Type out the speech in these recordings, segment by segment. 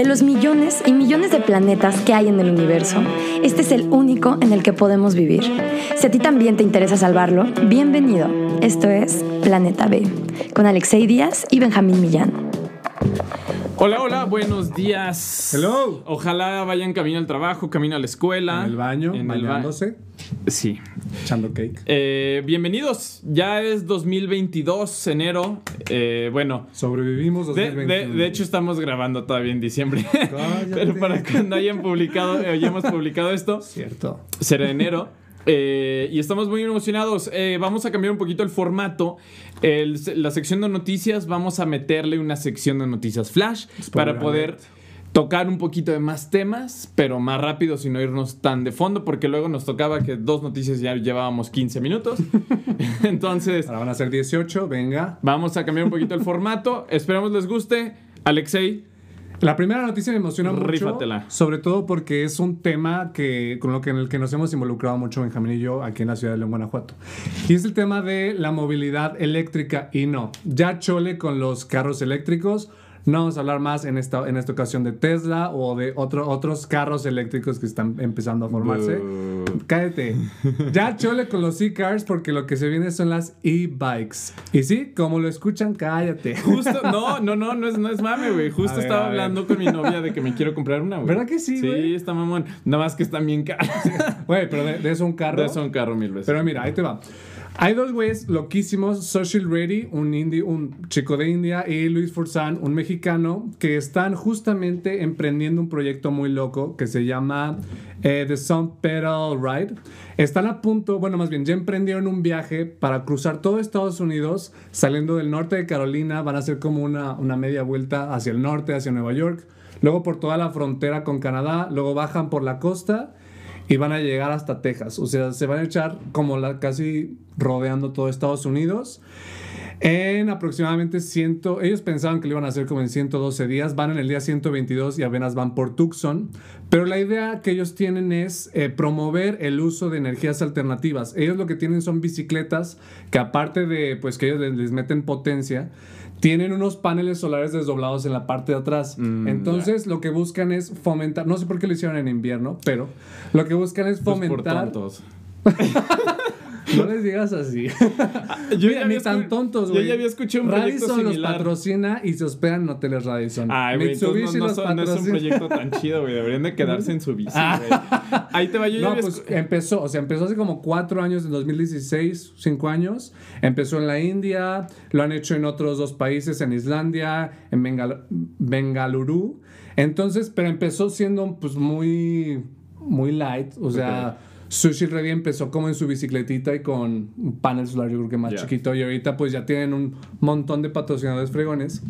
De los millones y millones de planetas que hay en el universo, este es el único en el que podemos vivir. Si a ti también te interesa salvarlo, bienvenido. Esto es Planeta B, con Alexei Díaz y Benjamín Millán. Hola, hola, buenos días. Hello. Ojalá vayan camino al trabajo, camino a la escuela. En el baño, En el ba- Sí. echando cake. Eh, bienvenidos. Ya es 2022, enero. Eh, bueno, Sobrevivimos de, 2021. de- de hecho estamos grabando todavía en diciembre. Cállate. Pero para cuando hayan publicado, eh, hayamos publicado esto, Cierto. será enero. Eh, y estamos muy emocionados. Eh, vamos a cambiar un poquito el formato. El- la sección de noticias, vamos a meterle una sección de noticias flash para poder tocar un poquito de más temas, pero más rápido, sin no irnos tan de fondo, porque luego nos tocaba que dos noticias ya llevábamos 15 minutos. Entonces, Ahora van a ser 18, venga. vamos a cambiar un poquito el formato. Esperamos les guste. Alexei, La primera noticia me emociona mucho. Rífatela. Sobre todo porque es un tema que, con lo que en el que nos hemos involucrado mucho Benjamín y yo aquí en la ciudad de León, Guanajuato. Y es el tema de la movilidad eléctrica. Y no, ya chole con los carros eléctricos. No vamos a hablar más en esta, en esta ocasión de Tesla o de otro, otros carros eléctricos que están empezando a formarse. Boo. Cállate. Ya chole con los e-cars porque lo que se viene son las e-bikes. Y sí, como lo escuchan, cállate. Justo, no, no, no, no es, no es mame, güey. Justo ver, estaba hablando con mi novia de que me quiero comprar una, güey. ¿Verdad que sí, Sí, güey? está mamón. Nada más que están bien caras. Güey, pero de, de eso un carro. De eso un carro mil veces. Pero mira, ahí te va. Hay dos güeyes loquísimos, Social Ready, un, indie, chico de India, y Luis Forzán, un mexicano, que están justamente emprendiendo un proyecto muy loco que se llama eh, The Sun Pedal Ride. Están a punto, bueno, más bien, ya emprendieron un viaje para cruzar todo Estados Unidos, saliendo del norte de Carolina, van a hacer como una, una media vuelta hacia el norte, hacia Nueva York, luego por toda la frontera con Canadá, luego bajan por la costa y van a llegar hasta Texas. O sea, se van a echar como casi rodeando todo Estados Unidos. En aproximadamente 100, ellos pensaban que lo iban a hacer como en 112 días, van en el día 122 y apenas van por Tucson, pero la idea que ellos tienen es eh, promover el uso de energías alternativas. Ellos lo que tienen son bicicletas que aparte de pues que ellos les meten potencia, tienen unos paneles solares desdoblados en la parte de atrás. Mm, Entonces, lo que buscan es fomentar, no sé por qué lo hicieron en invierno, pero lo que buscan es Pues por fomentar. tontos. no les digas así. Yo Mira, ya ni tan tontos, Yo güey. ya había escuchado un proyecto Radisson los similar. patrocina y se hospedan en hoteles Radisson. Ay, güey, entonces no, no los son- no es un proyecto tan chido, güey. Deberían de quedarse en su bici, güey. Ahí te va, yo ya No, había pues empezó, o sea, empezó hace como cuatro años, en 2016, cinco años. Empezó en la India, lo han hecho en otros dos países, en Islandia, en Bengal Bengaluru. Entonces, pero empezó siendo pues muy, muy light, o sea... Sushi Ready empezó como en su bicicletita y con un panel solar, yo creo que más chiquito, y ahorita pues ya tienen un montón de patrocinadores fregones.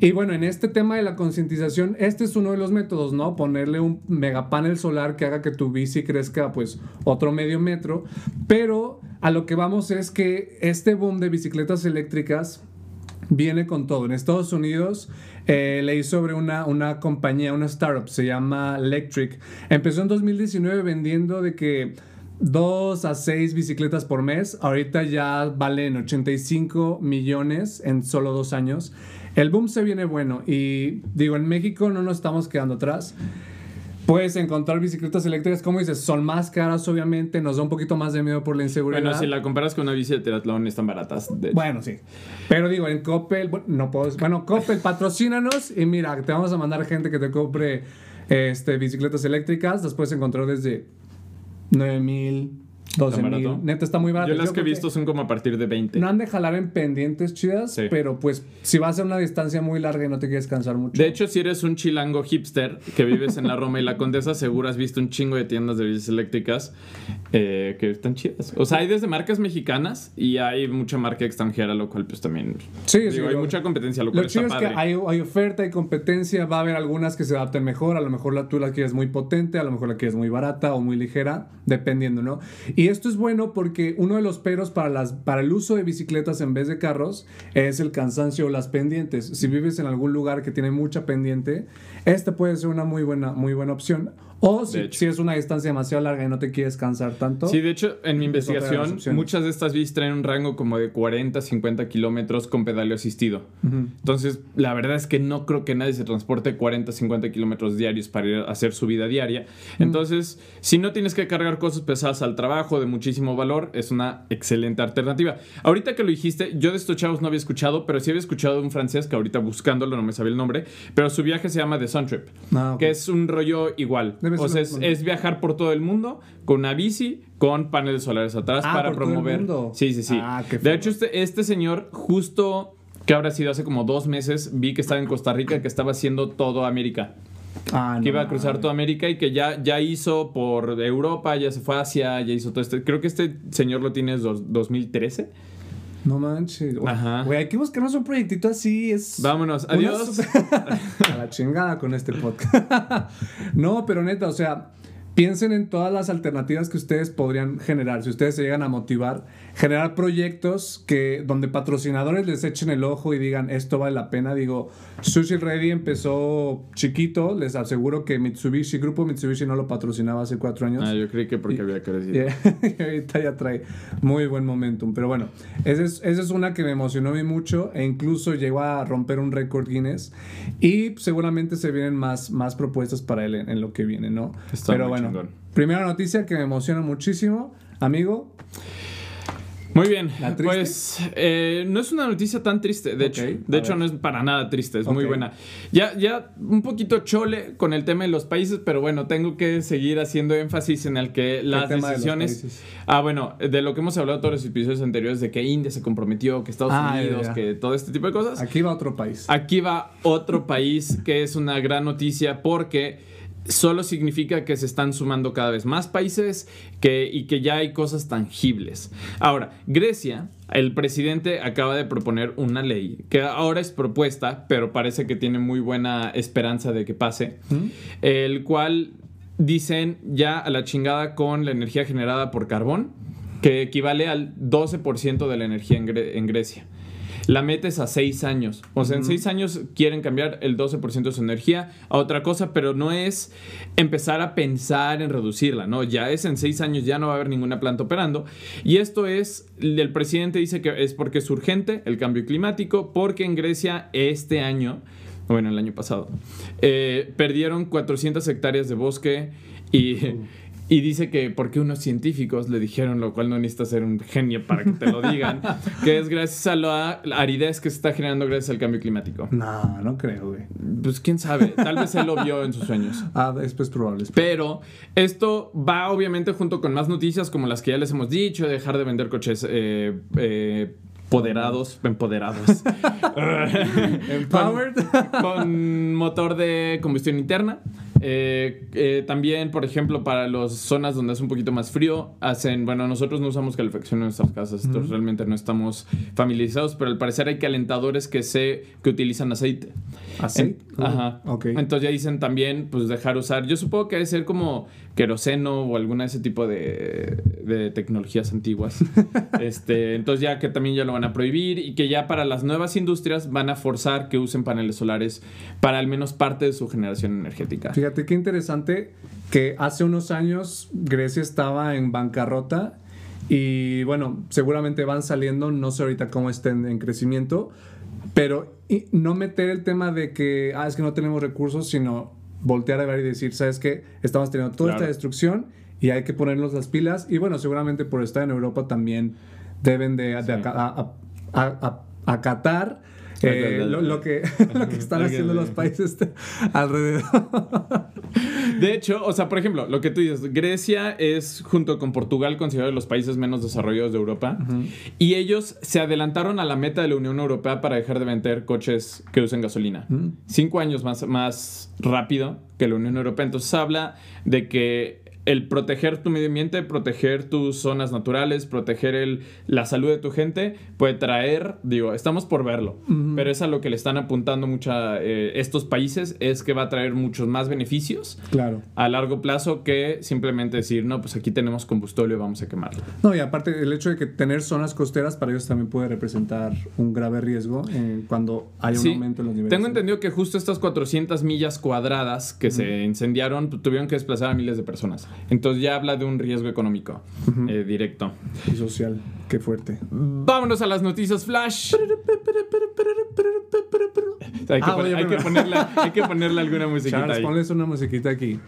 Y bueno, en este tema de la concientización, este es uno de los métodos, ¿no? Ponerle un megapanel solar que haga que tu bici crezca pues otro medio metro, pero a lo que vamos es que este boom de bicicletas eléctricas viene con todo. En Estados Unidos eh, leí sobre una, una compañía, una startup, se llama Electric. Empezó en 2019 vendiendo de que 2 a 6 bicicletas por mes. Ahorita ya valen 85 millones en solo dos años. El boom se viene bueno y digo, en México no nos estamos quedando atrás. Puedes encontrar bicicletas eléctricas, como dices, son más caras obviamente, nos da un poquito más de miedo por la inseguridad. Bueno, si la comparas con una bici de triatlón, están baratas. de. Bueno, sí. Pero digo, en Coppel, bueno, no puedo. Bueno, Coppel, patrocínanos y mira, te vamos a mandar gente que te compre este, bicicletas eléctricas. Las puedes encontrar desde 9 mil, 12 ¿Tan barato? mil. Neta, está muy barato. Yo las que he visto son como a partir de 20. No han de jalar en pendientes chidas, Sí. pero pues si vas a una distancia muy larga y no te quieres cansar mucho. De hecho, si eres un chilango hipster que vives en la Roma y la Condesa, seguro has visto un chingo de tiendas de bicis eléctricas eh, que están chidas. O sea, hay desde marcas mexicanas y hay mucha marca extranjera, lo cual pues también... Sí, digo, sí, hay lo- mucha competencia, lo cual Lo está chido es que hay oferta, hay competencia, va a haber algunas que se adapten mejor, a lo mejor la, tú la quieres muy potente, a lo mejor la quieres muy barata o muy ligera, dependiendo, ¿no? Y esto es bueno porque uno de los peros para, las, para el uso de bicicletas en vez de carros es el cansancio o las pendientes. Si vives en algún lugar que tiene mucha pendiente, esta puede ser una muy buena, muy buena opción. O si, si, es una distancia demasiado larga y no te quieres cansar tanto. Sí, de hecho, en mi investigación, muchas de estas bicis traen un rango como de 40, 50 kilómetros con pedaleo asistido. Entonces, la verdad es que no creo que nadie se transporte 40, 50 kilómetros diarios para ir a hacer su vida diaria. Entonces, si no tienes que cargar cosas pesadas al trabajo de muchísimo valor, es una excelente alternativa. Ahorita que lo dijiste, yo de estos chavos no había escuchado, pero sí había escuchado de un francés que ahorita buscándolo no me sabía el nombre, pero su viaje se llama The Sun Trip, ah, que es un rollo igual o sea, es, viajar por todo el mundo con una bici, con paneles solares atrás ah, para promover. Sí, sí, sí. Ah, de hecho, este, este señor, justo que habrá sido hace como dos meses, vi que estaba en Costa Rica, que estaba haciendo todo América. Ah, que iba a cruzar toda América y que ya, ya hizo por Europa, ya se fue a Asia, ya hizo todo este. Creo que este señor lo tiene desde 2013. No manches. Ajá. Güey, hay que buscarnos un proyectito así. Es Vámonos. Adiós. a la chingada con este podcast. no, pero neta, o sea, piensen en todas las alternativas que ustedes podrían generar. Si ustedes se llegan a motivar, generar proyectos que donde patrocinadores les echen el ojo y digan esto vale la pena. Digo, Sushi Ready empezó chiquito. Les aseguro que Mitsubishi, Grupo Mitsubishi no lo patrocinaba hace cuatro años. Ah, yo creí que porque había crecido. y ahorita ya trae muy buen momentum. Pero bueno, esa es, esa es una que me emocionó mucho e incluso llegó a romper un récord Guinness. Y seguramente se vienen más, más propuestas para él en, lo que viene, ¿no? Pero bueno, primera noticia que me emociona muchísimo, amigo. Muy bien, pues eh, no es una noticia tan triste, de hecho, de hecho no es para nada triste, es muy buena. Ya, ya un poquito chole con el tema de los países, pero bueno, tengo que seguir haciendo énfasis en el que las decisiones... ah, bueno, de lo que hemos hablado todos los episodios anteriores, de que India se comprometió, que Estados ah, Unidos, que todo este tipo de cosas. Aquí va otro país. Aquí va otro país que es una gran noticia porque solo significa que se están sumando cada vez más países que, y que ya hay cosas tangibles. Ahora, Grecia, el presidente acaba de proponer una ley que ahora es propuesta, pero parece que tiene muy buena esperanza de que pase, el cual dicen ya a la chingada con la energía generada por carbón, que equivale al 12% de la energía en Grecia la metes a seis años. O sea, en seis años quieren cambiar el 12% de su energía a otra cosa, pero no es empezar a pensar en reducirla, ¿no? Ya es en seis años, ya no va a haber ninguna planta operando. Y esto es, el presidente dice que es porque es urgente el cambio climático, porque en Grecia este año bueno, el año pasado, eh, perdieron 400 hectáreas de bosque y, y dice que porque unos científicos le dijeron, lo cual no necesita ser un genio para que te lo digan, que es gracias a la aridez que se está generando gracias al cambio climático. No, no creo, güey. Pues quién sabe, tal vez él lo vio en sus sueños. Ah, es pues probable. Pero esto va obviamente junto con más noticias como las que ya les hemos dicho, dejar de vender coches eh, eh, empoderados, empoderados. Empowered. con, motor de combustión interna. Eh, eh, también, por ejemplo, para las zonas donde es un poquito más frío, hacen, bueno, nosotros no usamos calefacción en nuestras casas, realmente no estamos familiarizados, pero al parecer hay calentadores que sé que utilizan aceite. ¿Aceite? ajá. Entonces ya dicen también, pues dejar usar, yo supongo que debe ser como queroseno o alguna de ese tipo de, de tecnologías antiguas. este, entonces ya que también ya lo van a prohibir y que ya para las nuevas industrias van a forzar que usen paneles solares para al menos parte de su generación energética. Fíjate qué interesante que hace unos años Grecia estaba en bancarrota y bueno, seguramente van saliendo, no sé ahorita cómo estén en crecimiento, pero no meter el tema de que, ah, es que no tenemos recursos, sino voltear a ver y decir, ¿sabes qué? Estamos teniendo toda esta destrucción y hay que ponernos las pilas. Y bueno, seguramente por estar en Europa también deben de, acatar eh, lo, que, lo que están haciendo los países alrededor. De hecho, o sea, por ejemplo, lo que tú dices, Grecia es junto con Portugal considerado los países menos desarrollados de Europa y ellos se adelantaron a la meta de la Unión Europea para dejar de vender coches que usen gasolina. Cinco años más, más rápido que la Unión Europea. Entonces habla de que el proteger tu medio ambiente, proteger tus zonas naturales, proteger el, la salud de tu gente, puede traer, digo, estamos por verlo, pero es a lo que le están apuntando mucha, eh, estos países, es que va a traer muchos más beneficios Claro. a largo plazo que simplemente decir, no, pues aquí tenemos combustible, vamos a quemarlo. No, y aparte el hecho de que tener zonas costeras para ellos también puede representar un grave riesgo eh, cuando hay un Sí, aumento en los niveles. Tengo entendido que justo estas 400 millas cuadradas que se incendiaron tu- tuvieron que desplazar a miles de personas. Entonces ya habla de un riesgo económico eh, directo. Y social. Qué fuerte. Vámonos a las noticias flash. Hay que, Ah, pon- oye, hay que pero- ponerle, hay que ponerle alguna musiquita Charles, ahí. ponles una musiquita aquí.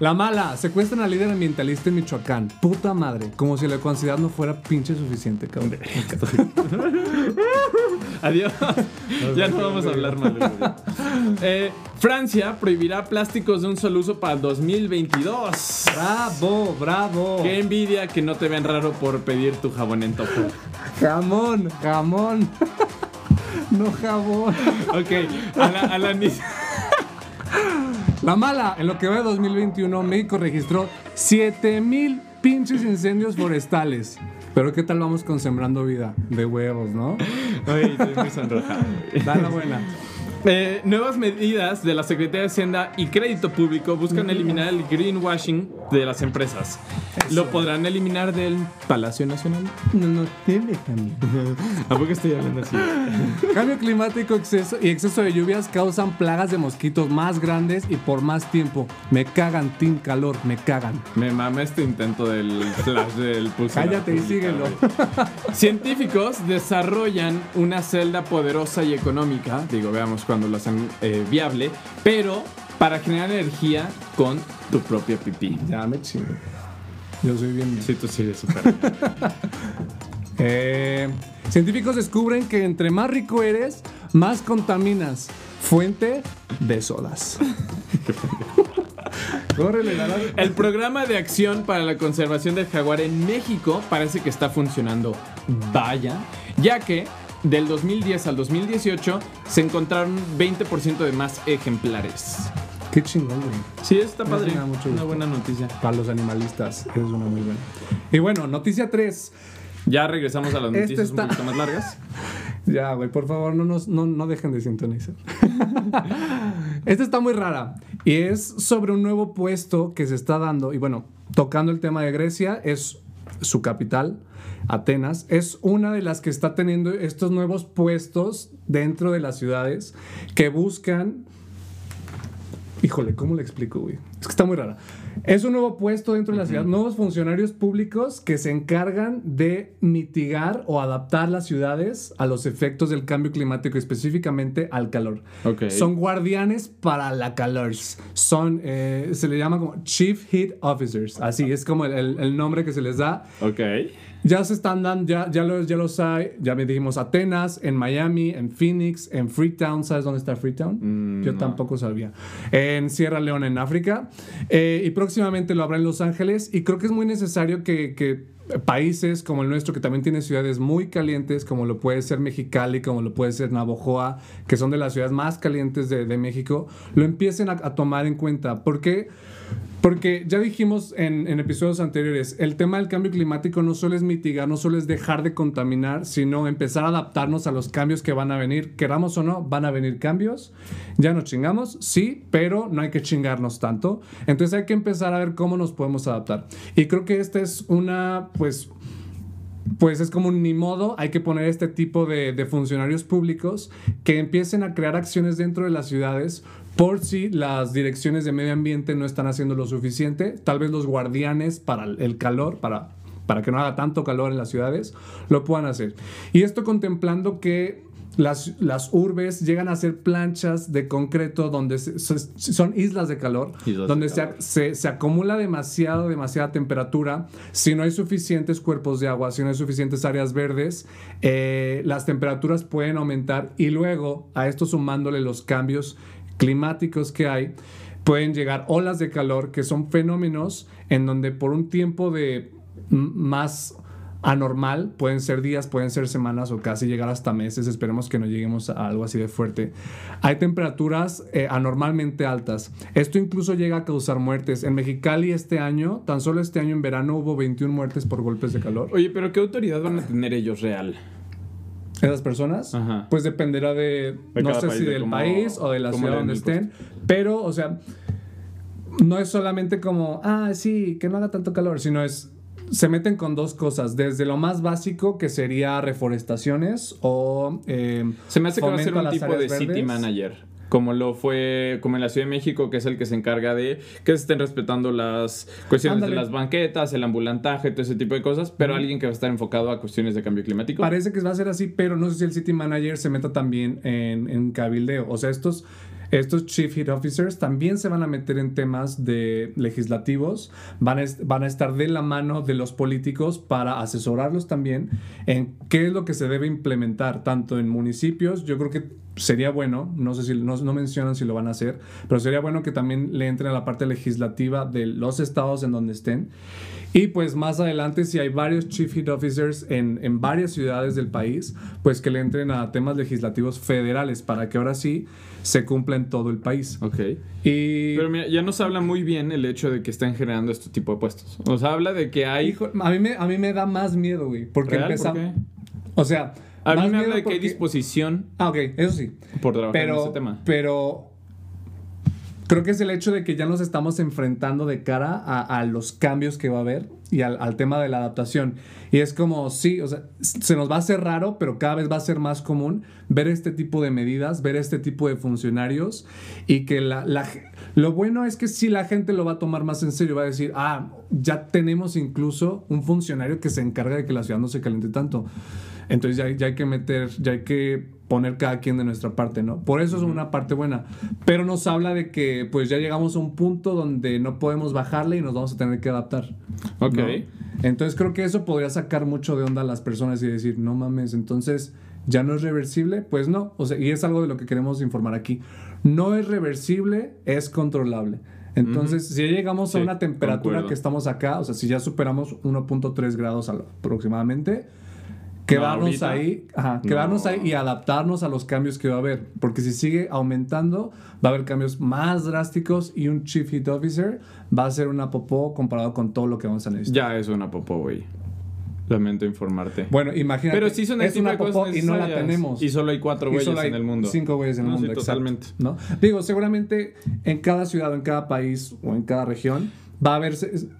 La mala, secuestran al líder ambientalista en Michoacán. Puta madre. Como si la ecuanimidad no fuera pinche suficiente, cabrón. Adiós. ya no vamos a hablar mal. Eh, Francia prohibirá plásticos de un solo uso para el 2022. Bravo, bravo. Qué envidia que no te vean raro por pedir tu jabón en tofu. Jamón, jamón. no jabón. Ok, a la, a la mala, en lo que va de 2021, México registró 7000 pinches incendios forestales. Pero ¿qué tal vamos con Sembrando Vida? De huevos, ¿no? Ay, estoy muy sonrojado. Da la buena. Eh, nuevas medidas de la Secretaría de Hacienda y Crédito Público buscan eliminar el greenwashing de las empresas. ¿Lo podrán eliminar del Palacio Nacional? No, no te dejan. ¿A poco estoy hablando así? Cambio climático exceso y exceso de lluvias causan plagas de mosquitos más grandes y por más tiempo. Me cagan, team calor, me cagan. Me mama este intento del flash del pulso. Cállate y síguelo. Científicos desarrollan una celda poderosa y económica, digo, veamos cuando lo hacen eh, viable, pero para generar energía con tu propia pipí. Ya me chingo. Yo soy bien. Sí, tú sí eres súper. Eh, científicos descubren que entre más rico eres, más contaminas. Fuente de sodas. Córrele, la la- El programa de acción para la conservación del jaguar en México parece que está funcionando. Vaya, ya que del 2010 al 2018 se encontraron 20% de más ejemplares. Qué chingón, güey. Sí, está padre. me mucho Una buena noticia. Para los animalistas, es una muy buena. Y bueno, noticia 3. Ya regresamos a las Este noticias está- un poquito más largas. Ya, güey, por favor, no, nos, no, no dejen de sintonizar. Esta está muy rara y es sobre un nuevo puesto que se está dando. Y bueno, tocando el tema de Grecia, es su capital, Atenas. Es una de las que está teniendo estos nuevos puestos dentro de las ciudades que buscan Híjole, ¿cómo le explico, güey? Es que está muy rara. Es un nuevo puesto dentro de la ciudad, nuevos funcionarios públicos que se encargan de mitigar o adaptar las ciudades a los efectos del cambio climático, específicamente al calor. Ok. Son guardianes para la calor. Son, eh, se le llama como Chief Heat Officers. Así es como el, el- el nombre que se les da. Ok. Ya se están dando, ya, ya, los, ya los hay, ya me dijimos Atenas, en Miami, en Phoenix, en Freetown. ¿Sabes dónde está Freetown? Yo tampoco sabía. En Sierra Leona, en África. Eh, y próximamente lo habrá en Los Ángeles. Y creo que es muy necesario que, que países como el nuestro, que también tiene ciudades muy calientes, como lo puede ser Mexicali, como lo puede ser Navojoa, que son de las ciudades más calientes de, de México, lo empiecen a, a tomar en cuenta. Porque porque ya dijimos en, episodios anteriores, el tema del cambio climático no solo es mitigar, no solo es dejar de contaminar, sino empezar a adaptarnos a los cambios que van a venir. Queramos o no, van a venir cambios. Ya nos chingamos, sí, pero no hay que chingarnos tanto. Entonces hay que empezar a ver cómo nos podemos adaptar. Y creo que esta es una, pues, pues es como un ni modo, hay que poner este tipo de funcionarios públicos que empiecen a crear acciones dentro de las ciudades por si las direcciones de medio ambiente no están haciendo lo suficiente, tal vez los guardianes para el calor, para, para que no haga tanto calor en las ciudades, lo puedan hacer. Y esto contemplando que las, las urbes llegan a ser planchas de concreto donde se- son islas de calor, Islas donde calor. se, se acumula demasiado, demasiada temperatura. Si no hay suficientes cuerpos de agua, si no hay suficientes áreas verdes, eh, las temperaturas pueden aumentar y luego a esto sumándole los cambios climáticos que hay, pueden llegar olas de calor que son fenómenos en donde por un tiempo de más anormal, pueden ser días, pueden ser semanas o casi llegar hasta meses, esperemos que no lleguemos a algo así de fuerte. Hay temperaturas eh, anormalmente altas. Esto incluso llega a causar muertes. En Mexicali este año, tan solo este año en verano hubo 21 muertes por golpes de calor. Oye, pero ¿qué autoridad van a tener ellos real? Esas personas, Ajá. pues dependerá de, De no sé país, si de del país o de la ciudad donde estén, pero, o sea, no es solamente como, ah, sí, que no haga tanto calor, sino es, se meten con dos cosas, desde lo más básico, que sería reforestaciones o... eh, Se me hace que va a ser fomento un tipo de city manager. Como lo fue, como en la Ciudad de México, que es el que se encarga de que se estén respetando las cuestiones Ándale. de las banquetas, el ambulantaje, todo ese tipo de cosas, pero alguien que va a estar enfocado a cuestiones de cambio climático. Parece que va a ser así, pero no sé si el City Manager se meta también en, en cabildeo. O sea, estos, estos Chief Hit Officers también se van a meter en temas de legislativos, van a, van a estar de la mano de los políticos para asesorarlos también en qué es lo que se debe implementar, tanto en municipios, yo creo que sería bueno, no sé si no, no mencionan si lo van a hacer, pero sería bueno que también le entren a la parte legislativa de los estados en donde estén. Y pues más adelante, si hay varios Chief Hit Officers en, en varias ciudades del país, pues que le entren a temas legislativos federales para que ahora sí se cumpla en todo el país. Ok. Y Pero mira, ya nos habla muy bien el hecho de que están generando este tipo de puestos. Nos habla de que hay... hijo, a mí me, a mí me da más miedo, güey, porque. ¿Por empezamos... qué? O sea... A mí me habla de que hay porque- disposición Ah, ok, eso sí. por trabajar en Pero, ese tema. pero creo que es el hecho de que ya nos estamos enfrentando de cara a, a los cambios que va a haber y al, al tema de la adaptación. Y es como, sí, o sea, se nos va a hacer raro, pero cada vez va a ser más común ver este tipo de medidas, ver este tipo de funcionarios y que la, la lo bueno es que si la gente lo va a tomar más en serio, va a decir, ah, ya tenemos incluso un funcionario que se encarga de que la ciudad no se caliente tanto. Entonces ya, ya hay que meter, ya hay que poner cada quien de nuestra parte, ¿no? Por eso es una parte buena. Pero nos habla de que pues ya llegamos a un punto donde no podemos bajarle y nos vamos a tener que adaptar. Ok. ¿no? Entonces creo que eso podría sacar mucho de onda a las personas y decir, no mames, entonces ya no es reversible. Pues no, o sea, y es algo de lo que queremos informar aquí. No es reversible, es controlable. Entonces, si ya llegamos Sí, a una temperatura concuerdo. que estamos acá, o sea, si ya superamos 1.3 grados aproximadamente, quedarnos ahí, ajá, quedarnos no. ahí y adaptarnos a los cambios que va a haber. Porque si sigue aumentando, va a haber cambios más drásticos y un Chief Hit Officer va a ser una popó comparado con todo lo que vamos a necesitar. Ya es una popó, güey. Lamento informarte. Bueno, imagínate. Pero sí son es una popó y no la tenemos. Y solo hay cuatro güeyes en el mundo. Cinco güeyes en el No, mundo, sí, totalmente. ¿no? Digo, seguramente en cada ciudad o en cada país o en cada región va a haber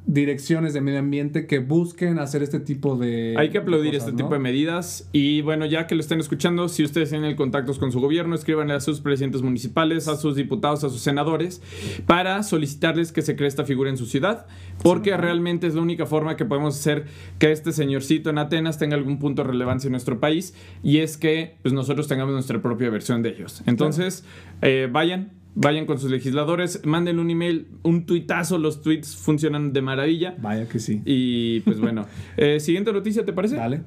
direcciones de medio ambiente que busquen hacer este tipo de. Hay que aplaudir cosas, este ¿no? tipo de medidas. Y bueno, ya que lo estén escuchando, si ustedes tienen contactos con su gobierno, escríbanle a sus presidentes municipales, a sus diputados, a sus senadores, para solicitarles que se cree esta figura en su ciudad. Porque realmente es la única forma que podemos hacer que este señorcito en Atenas tenga algún punto de relevancia en nuestro país. Y es que pues, nosotros tengamos nuestra propia versión de ellos. Entonces, eh, vayan. Vayan con sus legisladores, manden un email, un tuitazo, los tweets funcionan de maravilla. Vaya que sí. Y pues bueno, eh, siguiente noticia, ¿te parece? Dale.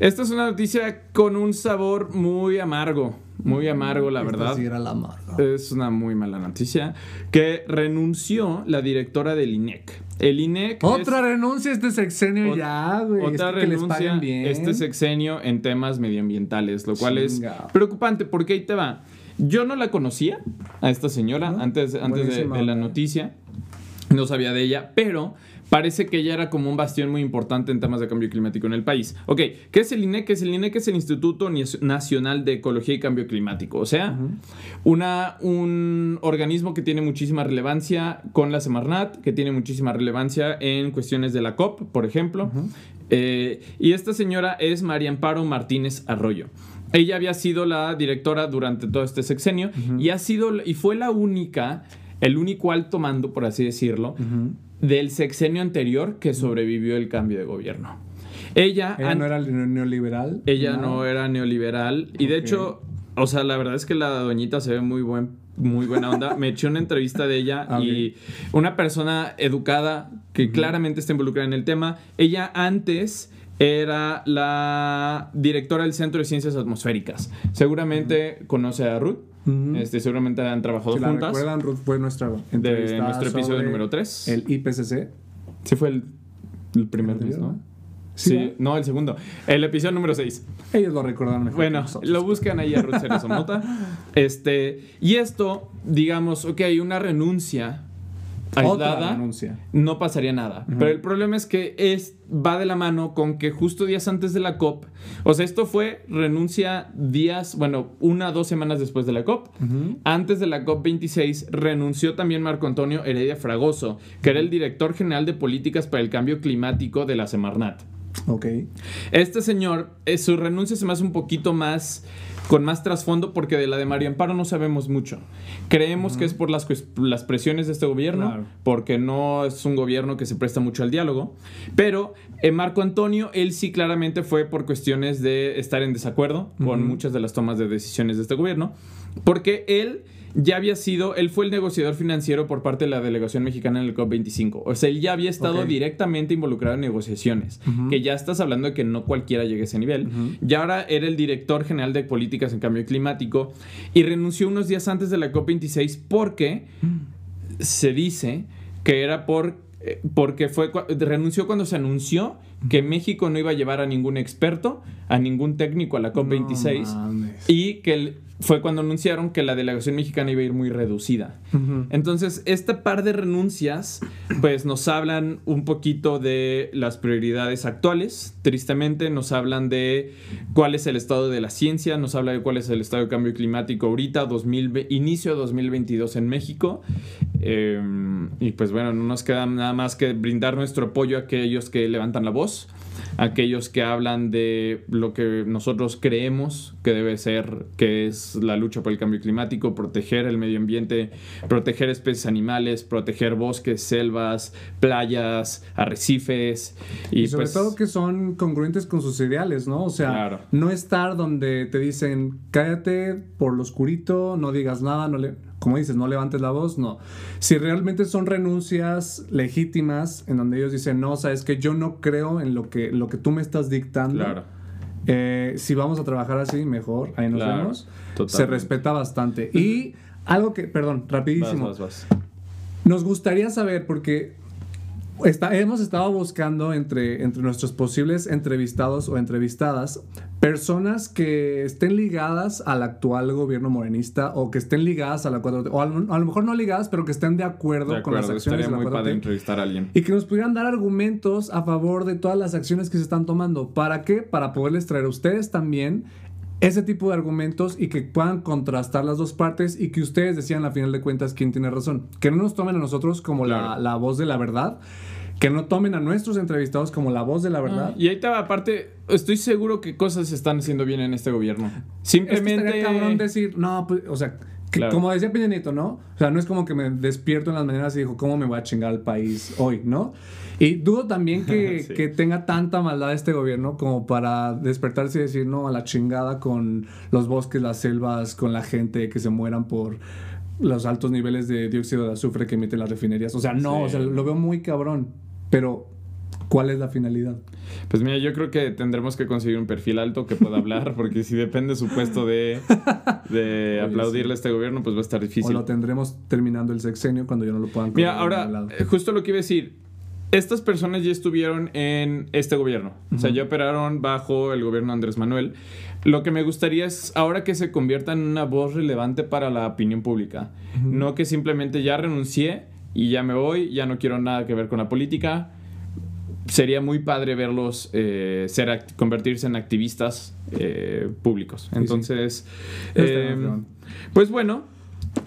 Esta es una noticia con un sabor muy amargo, muy amargo, la Esta verdad. sí era la amarga. Es una muy mala noticia. Que renunció la directora del INEC. El INEC. es Otra renuncia este sexenio Ot- ya, güey. otra Es que, que les renuncia paguen bien. este sexenio en temas medioambientales, lo cual Chinga. es preocupante porque ahí te va. Yo no la conocía a esta señora ¿No? antes, antes de, la noticia. No sabía de ella, pero parece que ella era como un bastión muy importante en temas de cambio climático en el país. Ok, ¿qué es el INEC? El INEC es el Instituto Nacional de Ecología y Cambio Climático. O sea, una, un organismo que tiene muchísima relevancia con la Semarnat, que tiene muchísima relevancia en cuestiones de la COP, por ejemplo. Eh, y esta señora es María Amparo Martínez Arroyo. Ella había sido la directora durante todo este sexenio y ha sido y fue la única, el único alto mando, por así decirlo, del sexenio anterior que sobrevivió el cambio de gobierno. Ella, Ella no era ne- neoliberal. ella no era neoliberal y de hecho, o sea, la verdad es que la doñita se ve muy buen muy buena onda. Me eché una entrevista de ella Ah, y una persona educada que claramente está involucrada en el tema. Ella antes era la directora del Centro de Ciencias Atmosféricas. Seguramente conoce a Ruth. Este, seguramente han trabajado Si la juntas. recuerdan, Ruth fue nuestra De nuestro episodio número 3. El IPCC. Sí, fue el, el primer ¿El mes, ¿no? Sí, no, el segundo. El episodio número 6. Ellos lo recordaron mejor. Bueno, lo buscan ahí a Ruth Cerezo Mota. Este, y esto, digamos, ok, una renuncia aislada, no pasaría nada. Pero el problema es que es, va de la mano con que justo días antes de la COP, o sea, esto fue renuncia días, bueno, una o dos semanas después de la COP. Antes de la COP 26 renunció también Marco Antonio Heredia Fragoso, que era el director general de políticas para el cambio climático de la Semarnat. Ok. Este señor, eh, su renuncia se me hace un poquito más con más trasfondo porque de la de María Amparo no sabemos mucho. Creemos que es por las, las presiones de este gobierno, porque no es un gobierno que se presta mucho al diálogo, pero en eh, Marco Antonio, él sí claramente fue por cuestiones de estar en desacuerdo con muchas de las tomas de decisiones de este gobierno, porque él ya había sido, él fue el negociador financiero por parte de la delegación mexicana en el COP25. O sea, él ya había estado directamente involucrado en negociaciones, que ya estás hablando de que no cualquiera llegue a ese nivel. Y ahora era el director general de políticas en cambio climático y renunció unos días antes de la COP26 porque se dice que era por eh, porque fue renunció cuando se anunció que México no iba a llevar a ningún experto, a ningún técnico a la COP26 y que el, fue cuando anunciaron que la delegación mexicana iba a ir muy reducida. Entonces, este par de renuncias, pues nos hablan un poquito de las prioridades actuales. Tristemente, nos hablan de cuál es el estado de la ciencia, nos habla de cuál es el estado de cambio climático ahorita, 2000, inicio de 2022 en México. Em, y pues bueno, no nos queda nada más que brindar nuestro apoyo a aquellos que levantan la voz aquellos que hablan de lo que nosotros creemos que debe ser, que es la lucha por el cambio climático, proteger el medio ambiente, proteger especies animales, proteger bosques, selvas, playas, arrecifes. Y, sobre pues todo que son congruentes con sus ideales, ¿no? O sea, no estar donde te dicen, cállate por lo oscurito, no digas nada, no le como dices, no levantes la voz, no. Si realmente son renuncias legítimas en donde ellos dicen, no, sabes que yo no creo en lo que, lo que tú me estás dictando. Claro. Eh, si vamos a trabajar así, mejor, ahí nos vemos. Se respeta bastante. Y algo que, perdón, rapidísimo. Nos gustaría saber, porque hemos estado buscando entre, entre nuestros posibles entrevistados o entrevistadas personas que estén ligadas al actual gobierno morenista o que estén ligadas a la 4T, o a lo, mejor no ligadas, pero que estén de acuerdo, con las acciones de la muy Padre entrevistar a alguien. Y que nos pudieran dar argumentos a favor de todas las acciones que se están tomando. ¿Para qué? Para poderles traer a ustedes también ese tipo de argumentos y que puedan contrastar las dos partes y que ustedes decían a final de cuentas quién tiene razón. Que no nos tomen a nosotros como la, la, voz de la verdad, que no tomen a nuestros entrevistados como la voz de la verdad. Ah, y ahí está, aparte, estoy seguro que cosas se están haciendo bien en este gobierno. Simplemente. Es cabrón decir, no, pues, o sea, como decía Peña ¿no? O sea, no es como que me despierto en las mañanas y digo, ¿cómo me voy a chingar al país hoy, no? Y dudo también que, que, tenga tanta maldad este gobierno como para despertarse y decir, no, a la chingada con los bosques, las selvas, con la gente que se mueran por los altos niveles de dióxido de azufre que emiten las refinerías. O sea, no, o sea, lo veo muy cabrón. Pero, ¿cuál es la finalidad? Pues mira, yo creo que tendremos que conseguir un perfil alto que pueda hablar, porque si depende su puesto de, de aplaudirle a este gobierno, pues va a estar difícil. O lo tendremos terminando el sexenio cuando ya no lo puedan Mira, ahora, eh, justo lo que iba a decir, estas personas ya estuvieron en este gobierno, o sea, ya operaron bajo el gobierno de Andrés Manuel. Lo que me gustaría es ahora que se conviertan en una voz relevante para la opinión pública, no que simplemente ya renuncié y ya me voy, ya no quiero nada que ver con la política. Sería muy padre verlos eh, ser, convertirse en activistas eh, públicos. Entonces, em, pues bueno,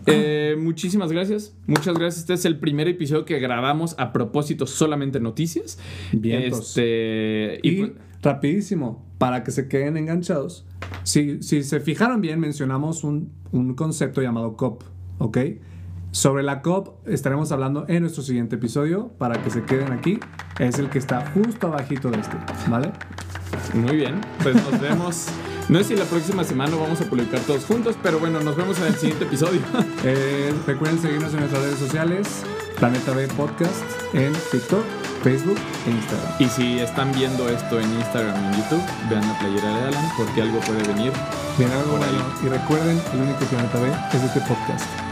eh, muchísimas gracias. Muchas gracias. Este es el primer episodio que grabamos a propósito solamente noticias. Bien. Este, y, pues rapidísimo, para que se queden enganchados. Si, si se fijaron bien, mencionamos un, un concepto llamado COP, ¿ok? Sobre la COP estaremos hablando en nuestro siguiente episodio para que se queden aquí. Es el que está justo abajito de este, ¿vale? Muy bien, pues nos vemos. No sé si la próxima semana lo vamos a publicar todos juntos, pero bueno, nos vemos en el siguiente episodio. Eh, recuerden seguirnos en nuestras redes sociales, Planeta B Podcast, en TikTok, Facebook e Instagram. Y si están viendo esto en Instagram y en YouTube, vean la playera de Alan porque algo puede venir. Bien, algo bueno. Y recuerden, el único Planeta B es este podcast.